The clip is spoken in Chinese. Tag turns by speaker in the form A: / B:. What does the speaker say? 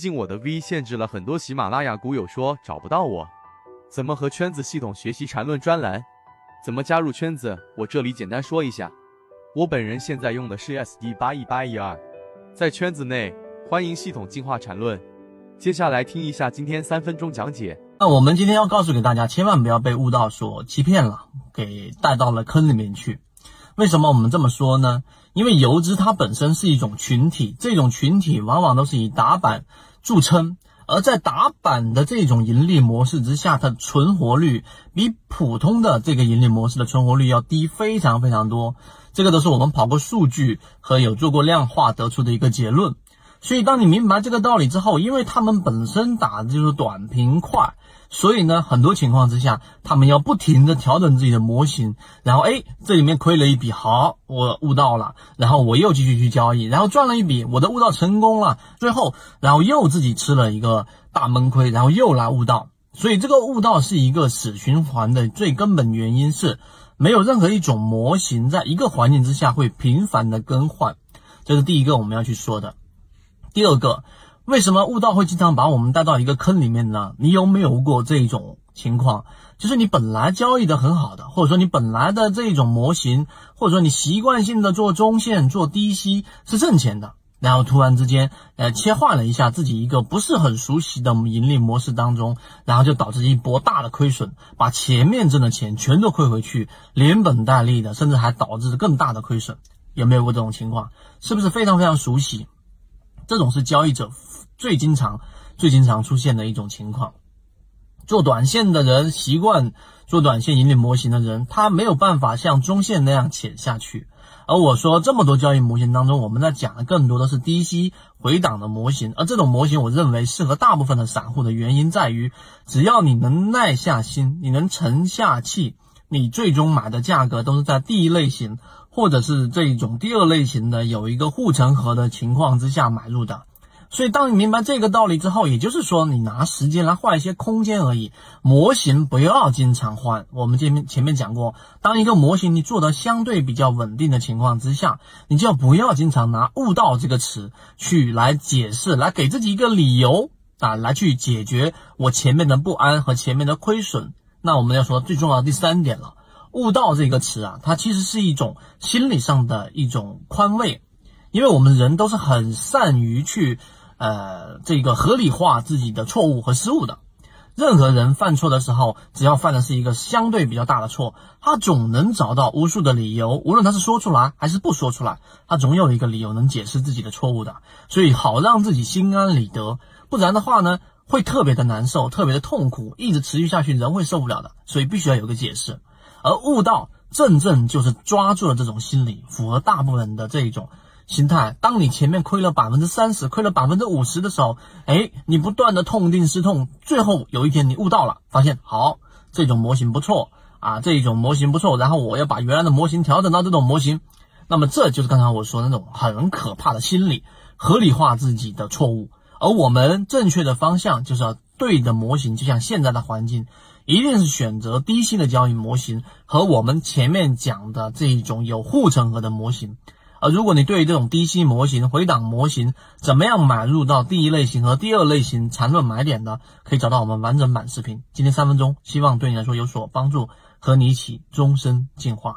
A: 近我的 V 限制了很多喜马拉雅股友说找不到我，怎么和圈子系统学习缠论专栏？怎么加入圈子？我这里简单说一下，我本人现在用的是 SD 八一八一二，在圈子内欢迎系统进化缠论。接下来听一下今天三分钟讲解。
B: 那我们今天要告诉给大家，千万不要被悟道所欺骗了，给带到了坑里面去。为什么我们这么说呢？因为游资它本身是一种群体，这种群体往往都是以打板。著称，而在打板的这种盈利模式之下，它的存活率比普通的这个盈利模式的存活率要低非常非常多。这个都是我们跑过数据和有做过量化得出的一个结论。所以，当你明白这个道理之后，因为他们本身打的就是短平快。所以呢，很多情况之下，他们要不停的调整自己的模型，然后哎，这里面亏了一笔，好，我悟到了，然后我又继续去交易，然后赚了一笔，我的悟道成功了，最后，然后又自己吃了一个大闷亏，然后又来悟道。所以这个悟道是一个死循环的最根本原因是，没有任何一种模型在一个环境之下会频繁的更换，这是第一个我们要去说的。第二个。为什么悟道会经常把我们带到一个坑里面呢？你有没有过这种情况？就是你本来交易的很好的，或者说你本来的这种模型，或者说你习惯性的做中线、做低吸是挣钱的，然后突然之间呃切换了一下自己一个不是很熟悉的盈利模式当中，然后就导致一波大的亏损，把前面挣的钱全都亏回去，连本带利的，甚至还导致更大的亏损。有没有过这种情况？是不是非常非常熟悉？这种是交易者。最经常、最经常出现的一种情况，做短线的人习惯做短线引领模型的人，他没有办法像中线那样潜下去。而我说这么多交易模型当中，我们在讲的更多的是低吸回档的模型。而这种模型，我认为适合大部分的散户的原因在于，只要你能耐下心，你能沉下气，你最终买的价格都是在第一类型或者是这一种第二类型的有一个护城河的情况之下买入的。所以，当你明白这个道理之后，也就是说，你拿时间来换一些空间而已。模型不要经常换。我们前面前面讲过，当一个模型你做的相对比较稳定的情况之下，你就不要经常拿“悟道”这个词去来解释，来给自己一个理由啊，来去解决我前面的不安和前面的亏损。那我们要说最重要的第三点了，“悟道”这个词啊，它其实是一种心理上的一种宽慰，因为我们人都是很善于去。呃，这个合理化自己的错误和失误的，任何人犯错的时候，只要犯的是一个相对比较大的错，他总能找到无数的理由，无论他是说出来还是不说出来，他总有一个理由能解释自己的错误的。所以好让自己心安理得，不然的话呢，会特别的难受，特别的痛苦，一直持续下去，人会受不了的。所以必须要有个解释。而悟道正正就是抓住了这种心理，符合大部分人的这一种。心态，当你前面亏了百分之三十，亏了百分之五十的时候，哎，你不断的痛定思痛，最后有一天你悟到了，发现好，这种模型不错啊，这一种模型不错，然后我要把原来的模型调整到这种模型，那么这就是刚才我说的那种很可怕的心理，合理化自己的错误，而我们正确的方向就是要对的模型，就像现在的环境，一定是选择低息的交易模型和我们前面讲的这一种有护城河的模型。啊如果你对于这种低吸模型、回档模型，怎么样买入到第一类型和第二类型缠论买点的，可以找到我们完整版视频。今天三分钟，希望对你来说有所帮助，和你一起终身进化。